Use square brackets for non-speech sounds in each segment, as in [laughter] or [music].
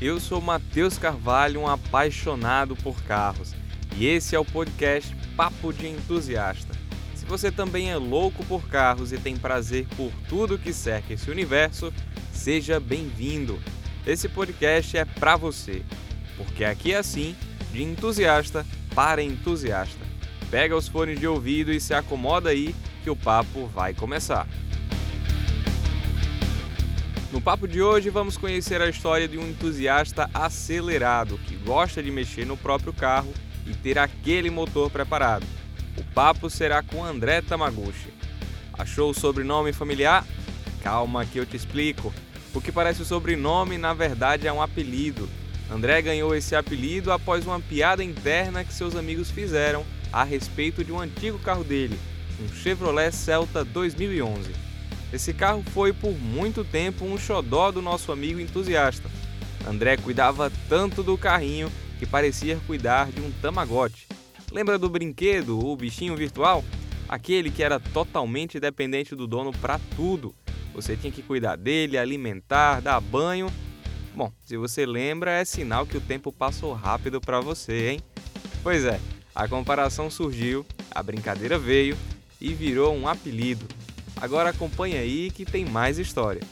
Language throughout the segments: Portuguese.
Eu sou Matheus Carvalho, um apaixonado por carros, e esse é o podcast Papo de Entusiasta. Se você também é louco por carros e tem prazer por tudo que cerca esse universo, seja bem-vindo. Esse podcast é para você, porque aqui é assim, de entusiasta para entusiasta. Pega os fones de ouvido e se acomoda aí que o papo vai começar. No papo de hoje vamos conhecer a história de um entusiasta acelerado que gosta de mexer no próprio carro e ter aquele motor preparado. O papo será com André Tamaguchi. Achou o sobrenome familiar? Calma que eu te explico. O que parece o sobrenome na verdade é um apelido. André ganhou esse apelido após uma piada interna que seus amigos fizeram a respeito de um antigo carro dele, um Chevrolet Celta 2011. Esse carro foi por muito tempo um xodó do nosso amigo entusiasta. André cuidava tanto do carrinho que parecia cuidar de um Tamagotchi. Lembra do brinquedo, o bichinho virtual? Aquele que era totalmente dependente do dono para tudo. Você tinha que cuidar dele, alimentar, dar banho. Bom, se você lembra, é sinal que o tempo passou rápido para você, hein? Pois é, a comparação surgiu, a brincadeira veio e virou um apelido. Agora acompanha aí que tem mais história.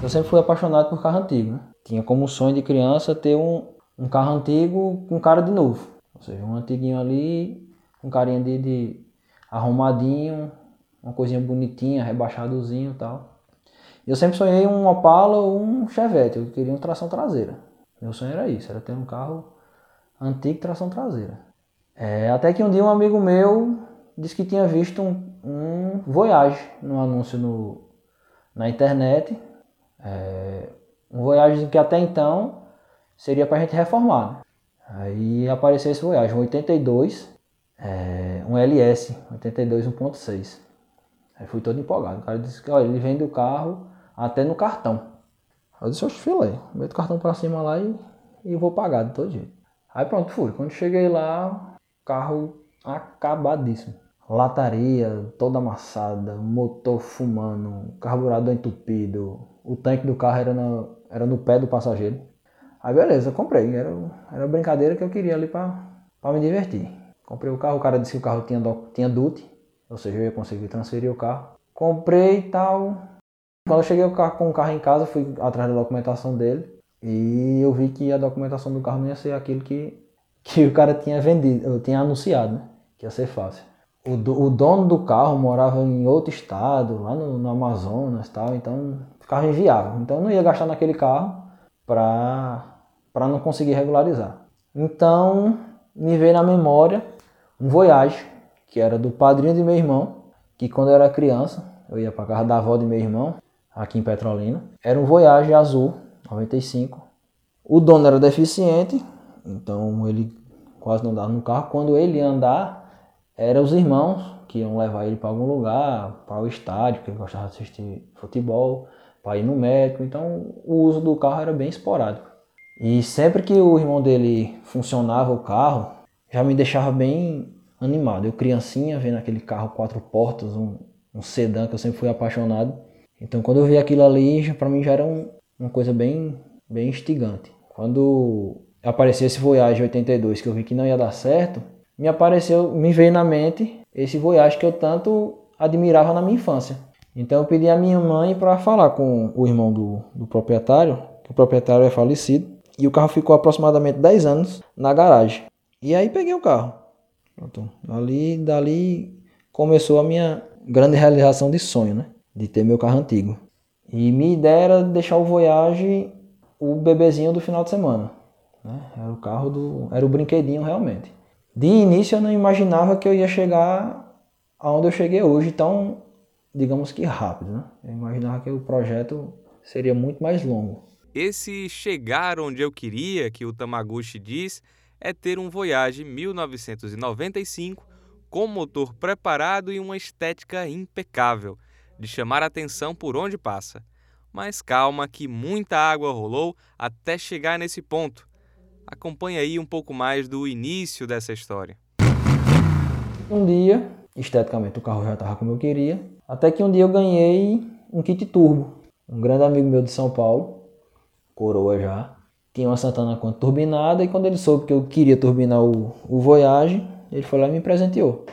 Eu sempre fui apaixonado por carro antigo, né? Tinha como sonho de criança ter um, um carro antigo com cara de novo. Ou seja, um antiguinho ali, com carinha de, de arrumadinho, uma coisinha bonitinha, rebaixadozinho e tal. Eu sempre sonhei um Opala ou um Chevette, eu queria uma tração traseira. Meu sonho era isso, era ter um carro antigo tração traseira. É, até que um dia um amigo meu disse que tinha visto um, um Voyage no anúncio no, na internet. É, um Voyage que até então seria para a gente reformar. Aí apareceu esse Voyage, um 82, é, um LS, 82 1.6. Aí fui todo empolgado. O cara disse que ele vende o carro até no cartão. Eu disse, oxe, filé, meto o cartão para cima lá e, e vou pagar de todo jeito. Aí pronto, fui. Quando cheguei lá, carro acabadíssimo lataria toda amassada, motor fumando, carburador entupido, o tanque do carro era, na, era no pé do passageiro. Aí beleza, comprei, era, era brincadeira que eu queria ali para me divertir. Comprei o carro, o cara disse que o carro tinha, tinha DUT, ou seja, eu ia conseguir transferir o carro. Comprei e tal. Quando eu cheguei com o carro em casa, fui atrás da documentação dele e eu vi que a documentação do carro não ia ser aquilo que, que o cara tinha vendido, tinha anunciado, né? Que ia ser fácil o, o dono do carro morava em outro estado, lá no, no Amazonas tal, então ficava inviável. Então não ia gastar naquele carro para não conseguir regularizar. Então me veio na memória um Voyage, que era do padrinho de meu irmão, que quando eu era criança, eu ia para casa da avó de meu irmão, aqui em Petrolina. Era um Voyage azul, 95. O dono era deficiente, então ele quase não dava no carro. Quando ele ia andar, eram os irmãos que iam levar ele para algum lugar, para o estádio, porque ele gostava de assistir futebol, para ir no médico. Então o uso do carro era bem esporádico. E sempre que o irmão dele funcionava o carro, já me deixava bem animado. Eu criancinha vendo aquele carro quatro portas, um, um sedã que eu sempre fui apaixonado. Então quando eu vi aquilo ali, para mim já era um, uma coisa bem, bem instigante. Quando apareceu esse Voyage 82 que eu vi que não ia dar certo, me apareceu, me veio na mente esse Voyage que eu tanto admirava na minha infância. Então eu pedi à minha mãe para falar com o irmão do, do proprietário, que o proprietário é falecido, e o carro ficou aproximadamente 10 anos na garagem. E aí peguei o carro. Pronto. Dali, dali começou a minha grande realização de sonho, né? De ter meu carro antigo. E minha ideia era deixar o Voyage o bebezinho do final de semana. Né? Era o carro do. Era o brinquedinho realmente de início eu não imaginava que eu ia chegar aonde eu cheguei hoje tão, digamos que rápido, né? Eu imaginava que o projeto seria muito mais longo. Esse chegar onde eu queria, que o Tamaguchi diz, é ter um Voyage 1995 com motor preparado e uma estética impecável, de chamar atenção por onde passa. Mas calma que muita água rolou até chegar nesse ponto. Acompanhe aí um pouco mais do início dessa história. Um dia, esteticamente o carro já estava como eu queria, até que um dia eu ganhei um kit turbo. Um grande amigo meu de São Paulo coroa já. Tinha uma Santana Quanto turbinada e quando ele soube que eu queria turbinar o, o Voyage, ele foi lá e me presenteou.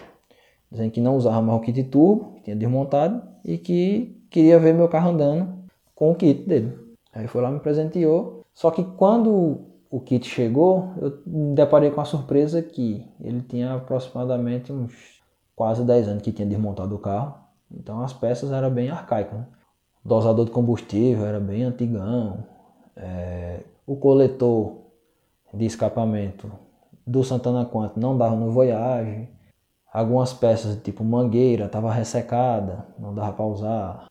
Dizendo que não usava mais o kit turbo, tinha desmontado, e que queria ver meu carro andando com o kit dele. Aí foi lá e me presenteou. Só que quando o kit chegou, eu me deparei com a surpresa que ele tinha aproximadamente uns quase 10 anos que tinha desmontado o carro. Então as peças eram bem arcaicas. Né? O dosador de combustível era bem antigão. É, o coletor de escapamento do Santana Quanto não dava no Voyage. Algumas peças, tipo mangueira, estava ressecada, não dava para usar.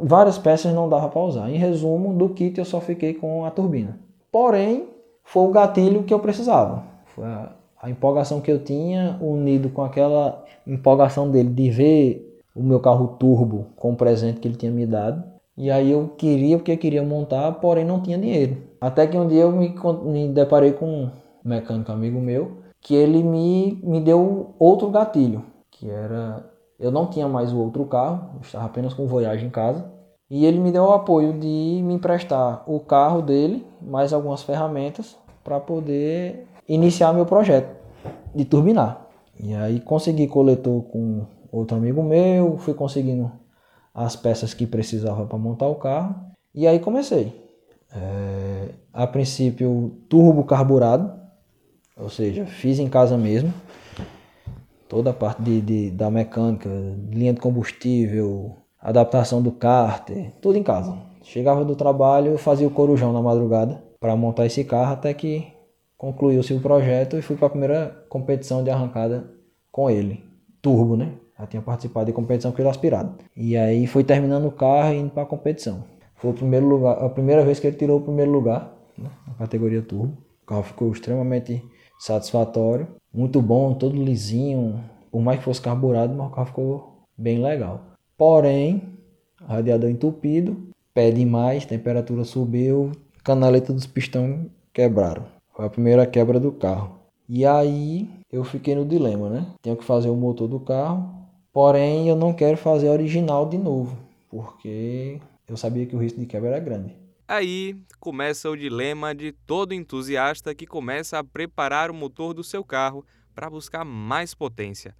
Várias peças não dava para usar. Em resumo, do kit eu só fiquei com a turbina. Porém, foi o gatilho que eu precisava. Foi a, a empolgação que eu tinha, unido com aquela empolgação dele de ver o meu carro turbo com o presente que ele tinha me dado. E aí eu queria, porque eu queria montar, porém não tinha dinheiro. Até que um dia eu me, me deparei com um mecânico amigo meu, que ele me, me deu outro gatilho, que era... Eu não tinha mais o outro carro, estava apenas com o Voyage em casa. E ele me deu o apoio de me emprestar o carro dele, mais algumas ferramentas, para poder iniciar meu projeto de turbinar. E aí consegui coletor com outro amigo meu, fui conseguindo as peças que precisava para montar o carro. E aí comecei. É, a princípio, turbo carburado, ou seja, fiz em casa mesmo. Toda a parte de, de da mecânica, linha de combustível, adaptação do cárter, tudo em casa. Chegava do trabalho, fazia o corujão na madrugada para montar esse carro até que concluiu-se o projeto e fui para a primeira competição de arrancada com ele. Turbo, né? Já tinha participado de competição com ele aspirado. E aí foi terminando o carro e indo para a competição. Foi o primeiro lugar, a primeira vez que ele tirou o primeiro lugar né, na categoria turbo. O carro ficou extremamente satisfatório, muito bom, todo lisinho. Por mais que fosse carburado, mas o carro ficou bem legal. Porém, radiador entupido, pé demais, temperatura subiu, canaleta dos pistões quebraram. Foi a primeira quebra do carro. E aí eu fiquei no dilema, né? Tenho que fazer o motor do carro, Porém, eu não quero fazer original de novo, porque eu sabia que o risco de quebra era grande. Aí começa o dilema de todo entusiasta que começa a preparar o motor do seu carro para buscar mais potência.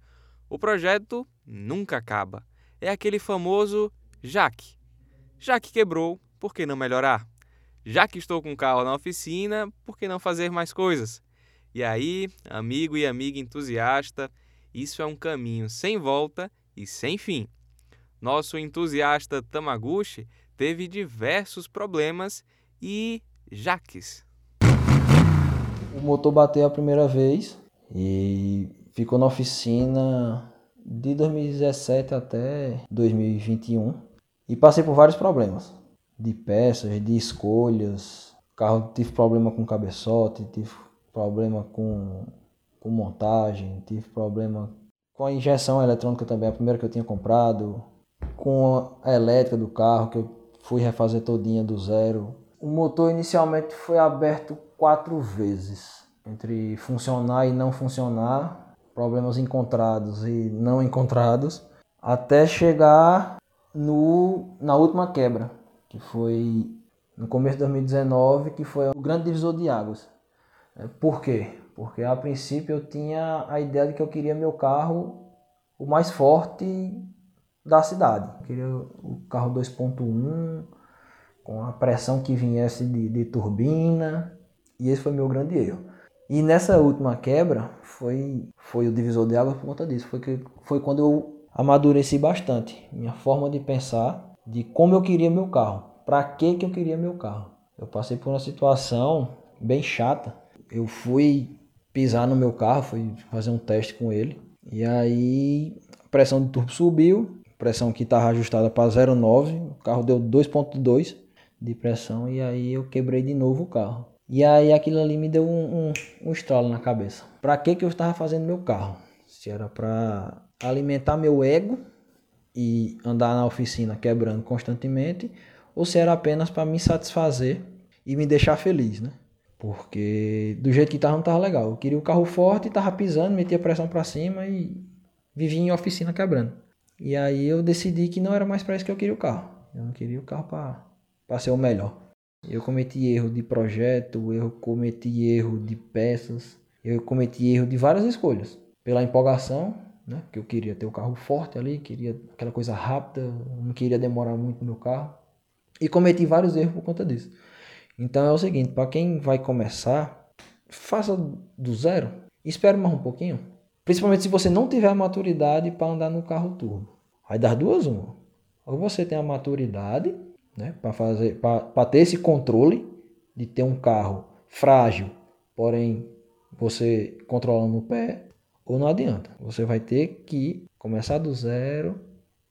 O projeto nunca acaba. É aquele famoso Jaque. Já que quebrou, por que não melhorar? Já que estou com o carro na oficina, por que não fazer mais coisas? E aí, amigo e amiga entusiasta, isso é um caminho sem volta e sem fim. Nosso entusiasta Tamaguchi teve diversos problemas e jaques. O motor bateu a primeira vez e ficou na oficina de 2017 até 2021 e passei por vários problemas de peças, de escolhas. O carro tive problema com cabeçote, tive problema com com montagem, tive problema com a injeção eletrônica também, a primeira que eu tinha comprado, com a elétrica do carro, que eu fui refazer todinha do zero. O motor inicialmente foi aberto quatro vezes, entre funcionar e não funcionar, problemas encontrados e não encontrados, até chegar no, na última quebra, que foi no começo de 2019, que foi o grande divisor de águas. Por quê? Porque a princípio eu tinha a ideia de que eu queria meu carro o mais forte da cidade. Eu queria o carro 2.1 com a pressão que viesse de, de turbina. E esse foi meu grande erro. E nessa última quebra foi, foi o divisor de água por conta disso. Foi, que, foi quando eu amadureci bastante minha forma de pensar de como eu queria meu carro. Para que, que eu queria meu carro. Eu passei por uma situação bem chata. Eu fui pisar no meu carro, fui fazer um teste com ele. E aí a pressão do turbo subiu, pressão que estava ajustada para 0,9, o carro deu 2,2 de pressão e aí eu quebrei de novo o carro. E aí aquilo ali me deu um, um, um estralo na cabeça. Para que que eu estava fazendo meu carro? Se era para alimentar meu ego e andar na oficina quebrando constantemente, ou se era apenas para me satisfazer e me deixar feliz, né? Porque do jeito que tava não tava legal. Eu queria o carro forte, tava pisando, metia pressão para cima e vivia em oficina quebrando. E aí eu decidi que não era mais para isso que eu queria o carro. Eu não queria o carro para ser o melhor. Eu cometi erro de projeto, eu cometi erro de peças, eu cometi erro de várias escolhas. Pela empolgação, né? Porque eu queria ter o carro forte ali, queria aquela coisa rápida, não queria demorar muito no carro. E cometi vários erros por conta disso. Então é o seguinte, para quem vai começar, faça do zero. Espere mais um pouquinho. Principalmente se você não tiver a maturidade para andar no carro turbo. Vai dar duas uma. Ou você tem a maturidade, né, para fazer para ter esse controle de ter um carro frágil, porém você controlando o pé, ou não adianta. Você vai ter que começar do zero,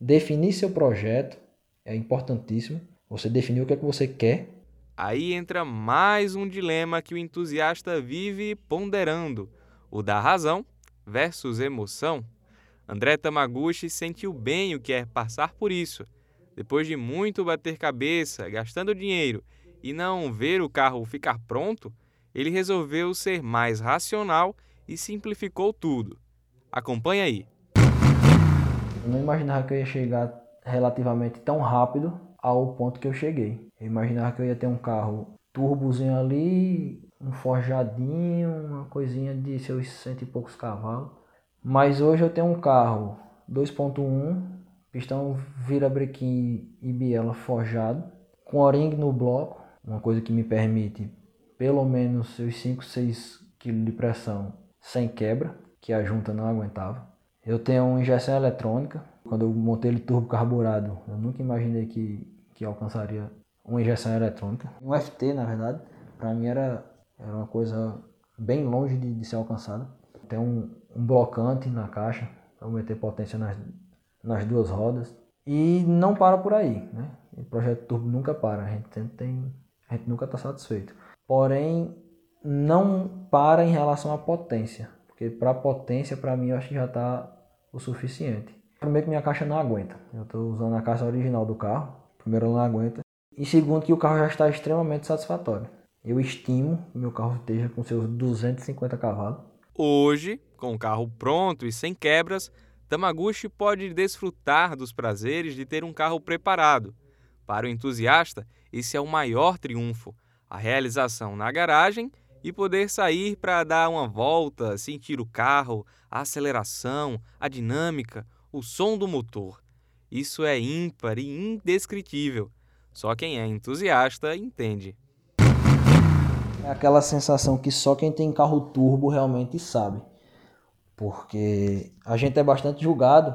definir seu projeto, é importantíssimo. Você definir o que é que você quer. Aí entra mais um dilema que o entusiasta vive ponderando: o da razão versus emoção. André Tamaguchi sentiu bem o que é passar por isso. Depois de muito bater cabeça, gastando dinheiro e não ver o carro ficar pronto, ele resolveu ser mais racional e simplificou tudo. Acompanhe aí. Eu não imaginava que eu ia chegar relativamente tão rápido ao ponto que eu cheguei. Eu imaginava que eu ia ter um carro turbozinho ali, um forjadinho, uma coisinha de seus cento e poucos cavalos. Mas hoje eu tenho um carro 2.1, pistão virabrequim e biela forjado, com o-ring no bloco, uma coisa que me permite pelo menos seus 5, 6 kg de pressão sem quebra, que a junta não aguentava. Eu tenho uma injeção eletrônica. Quando eu montei ele turbo carburado, eu nunca imaginei que, que alcançaria uma injeção eletrônica. Um FT, na verdade, para mim era, era uma coisa bem longe de, de ser alcançada. Tem um, um blocante na caixa para meter potência nas, nas duas rodas. E não para por aí, né? O projeto turbo nunca para, a gente sempre tem, a gente nunca está satisfeito. Porém, não para em relação à potência, porque para potência, para mim, eu acho que já está o suficiente. Primeiro que minha caixa não aguenta, eu estou usando a caixa original do carro, primeiro ela não aguenta, e segundo que o carro já está extremamente satisfatório. Eu estimo que meu carro esteja com seus 250 cavalos. Hoje, com o carro pronto e sem quebras, Tamaguchi pode desfrutar dos prazeres de ter um carro preparado. Para o entusiasta, esse é o maior triunfo, a realização na garagem e poder sair para dar uma volta, sentir o carro, a aceleração, a dinâmica, o som do motor. Isso é ímpar e indescritível. Só quem é entusiasta entende. É aquela sensação que só quem tem carro turbo realmente sabe. Porque a gente é bastante julgado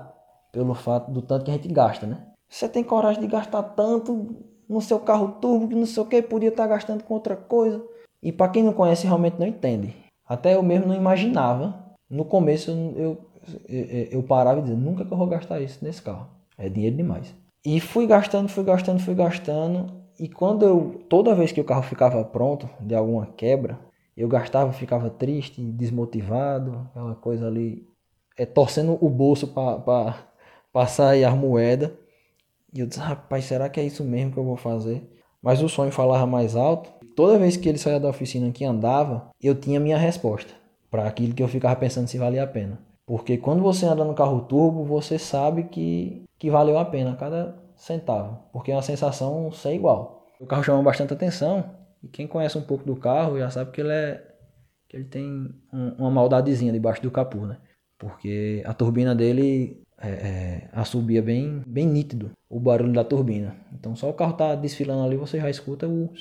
pelo fato do tanto que a gente gasta, né? Você tem coragem de gastar tanto no seu carro turbo que não sei o que, podia estar gastando com outra coisa. E para quem não conhece, realmente não entende. Até eu mesmo não imaginava. No começo eu, eu, eu parava e dizia, nunca que eu vou gastar isso nesse carro. É dinheiro demais. E fui gastando, fui gastando, fui gastando. E quando eu, toda vez que o carro ficava pronto, de alguma quebra, eu gastava, ficava triste, desmotivado, aquela coisa ali, é, torcendo o bolso para passar aí as moedas. E eu disse, rapaz, será que é isso mesmo que eu vou fazer? Mas o sonho falava mais alto toda vez que ele saía da oficina que andava, eu tinha minha resposta para aquilo que eu ficava pensando se valia a pena. Porque quando você anda no carro turbo, você sabe que, que valeu a pena cada centavo, porque é uma sensação sem igual. O carro chama bastante atenção e quem conhece um pouco do carro já sabe que ele é que ele tem um, uma maldadezinha debaixo do capô, né? Porque a turbina dele é, é, assobia bem, bem nítido o barulho da turbina. Então só o carro tá desfilando ali, você já escuta o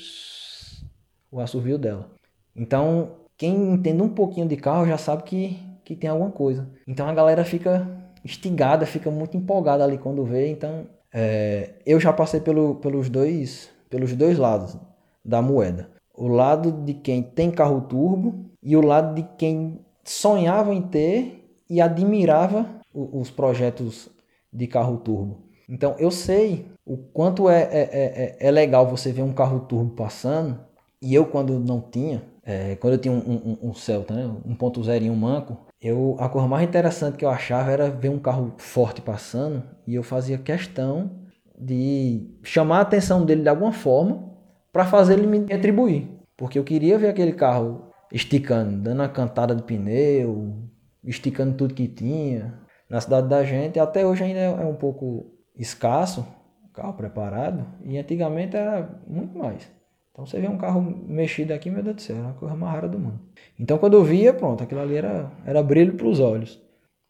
o assovio dela. Então, quem entende um pouquinho de carro já sabe que, que tem alguma coisa. Então a galera fica instigada, fica muito empolgada ali quando vê. Então, é, eu já passei pelo, pelos, dois, pelos dois lados da moeda. O lado de quem tem carro turbo e o lado de quem sonhava em ter e admirava os projetos de carro turbo. Então eu sei o quanto é, é, é, é legal você ver um carro turbo passando e eu, quando não tinha, é, quando eu tinha um, um, um Celta, né, 1.0 um manco, eu, a coisa mais interessante que eu achava era ver um carro forte passando e eu fazia questão de chamar a atenção dele de alguma forma para fazer ele me retribuir. Porque eu queria ver aquele carro esticando, dando a cantada de pneu, esticando tudo que tinha na cidade da gente. Até hoje ainda é um pouco escasso, carro preparado, e antigamente era muito mais. Então você vê um carro mexido aqui, meu Deus do céu, é uma coisa mais rara do mundo. Então quando eu via, pronto, aquilo ali era, era brilho para os olhos.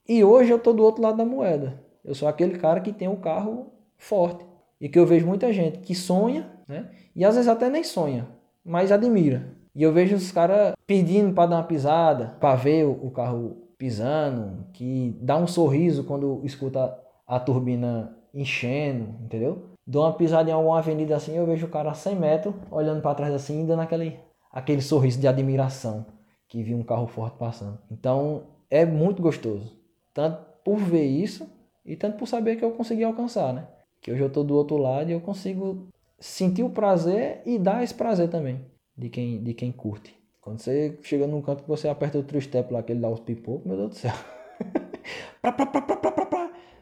E hoje eu tô do outro lado da moeda. Eu sou aquele cara que tem um carro forte. E que eu vejo muita gente que sonha, né? E às vezes até nem sonha, mas admira. E eu vejo os caras pedindo para dar uma pisada, para ver o carro pisando, que dá um sorriso quando escuta a turbina enchendo, entendeu? Dou uma pisada em alguma avenida assim, eu vejo o cara a 100 metros, olhando para trás assim, dando aquele, aquele sorriso de admiração que viu um carro forte passando. Então é muito gostoso, tanto por ver isso e tanto por saber que eu consegui alcançar, né? Que hoje eu estou do outro lado e eu consigo sentir o prazer e dar esse prazer também de quem, de quem curte. Quando você chega num canto que você aperta o three step lá, que ele dá os pipocos, meu Deus do céu. [laughs]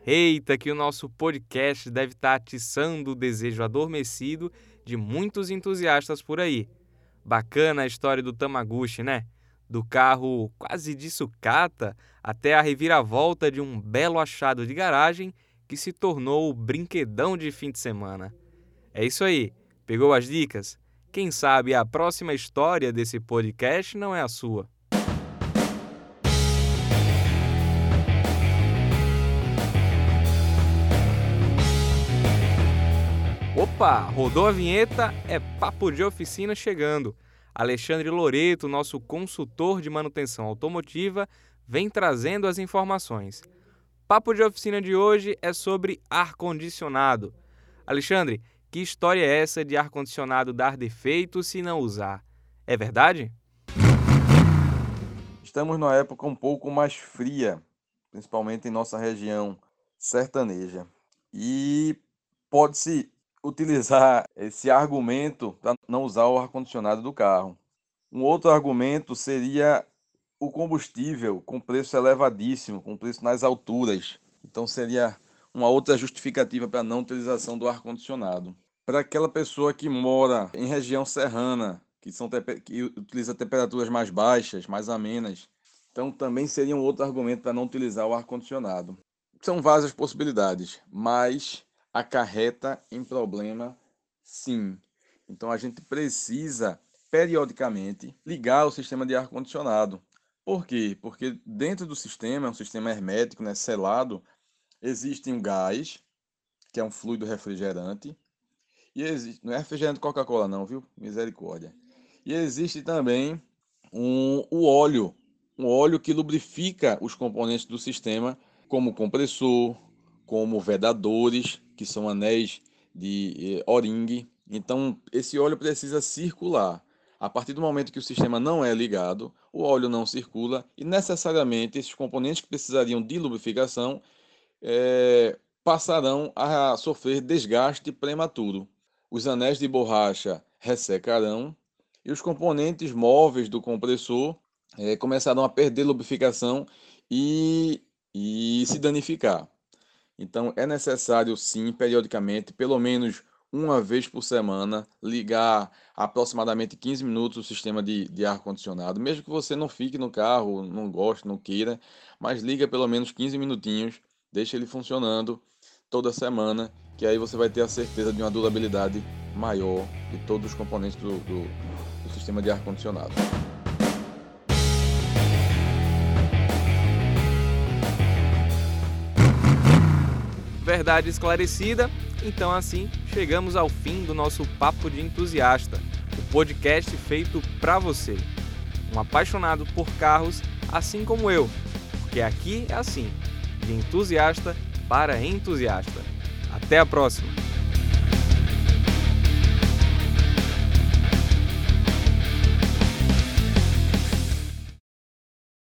Eita, que o nosso podcast deve estar tá atiçando o desejo adormecido de muitos entusiastas por aí. Bacana a história do Tamaguchi, né? Do carro quase de sucata até a reviravolta de um belo achado de garagem que se tornou o brinquedão de fim de semana. É isso aí. Pegou as dicas? Quem sabe a próxima história desse podcast não é a sua. Opa, rodou a vinheta, é papo de oficina chegando. Alexandre Loreto, nosso consultor de manutenção automotiva, vem trazendo as informações. Papo de oficina de hoje é sobre ar-condicionado. Alexandre, que história é essa de ar-condicionado dar defeito se não usar? É verdade? Estamos numa época um pouco mais fria, principalmente em nossa região sertaneja. E pode-se utilizar esse argumento para não usar o ar-condicionado do carro. Um outro argumento seria o combustível com preço elevadíssimo, com preço nas alturas. Então seria uma outra justificativa para a não utilização do ar-condicionado. Para aquela pessoa que mora em região serrana, que, são que utiliza temperaturas mais baixas, mais amenas, então também seria um outro argumento para não utilizar o ar-condicionado. São várias possibilidades, mas acarreta em problema sim. Então a gente precisa periodicamente ligar o sistema de ar condicionado. Por quê? Porque dentro do sistema, é um sistema hermético, né, selado, existe um gás, que é um fluido refrigerante, e existe, não é refrigerante Coca-Cola não, viu? Misericórdia. E existe também um, o óleo, um óleo que lubrifica os componentes do sistema, como compressor, como vedadores, que são anéis de eh, O-ring. Então, esse óleo precisa circular. A partir do momento que o sistema não é ligado, o óleo não circula e necessariamente esses componentes que precisariam de lubrificação é, passarão a sofrer desgaste prematuro. Os anéis de borracha ressecarão e os componentes móveis do compressor é, começarão a perder lubrificação e, e se danificar. Então é necessário sim, periodicamente, pelo menos uma vez por semana, ligar aproximadamente 15 minutos o sistema de, de ar-condicionado, mesmo que você não fique no carro, não goste, não queira, mas liga pelo menos 15 minutinhos, deixa ele funcionando toda semana, que aí você vai ter a certeza de uma durabilidade maior de todos os componentes do, do, do sistema de ar-condicionado. Verdade esclarecida, então assim chegamos ao fim do nosso Papo de Entusiasta, o podcast feito para você, um apaixonado por carros assim como eu, porque aqui é assim, de entusiasta para entusiasta. Até a próxima!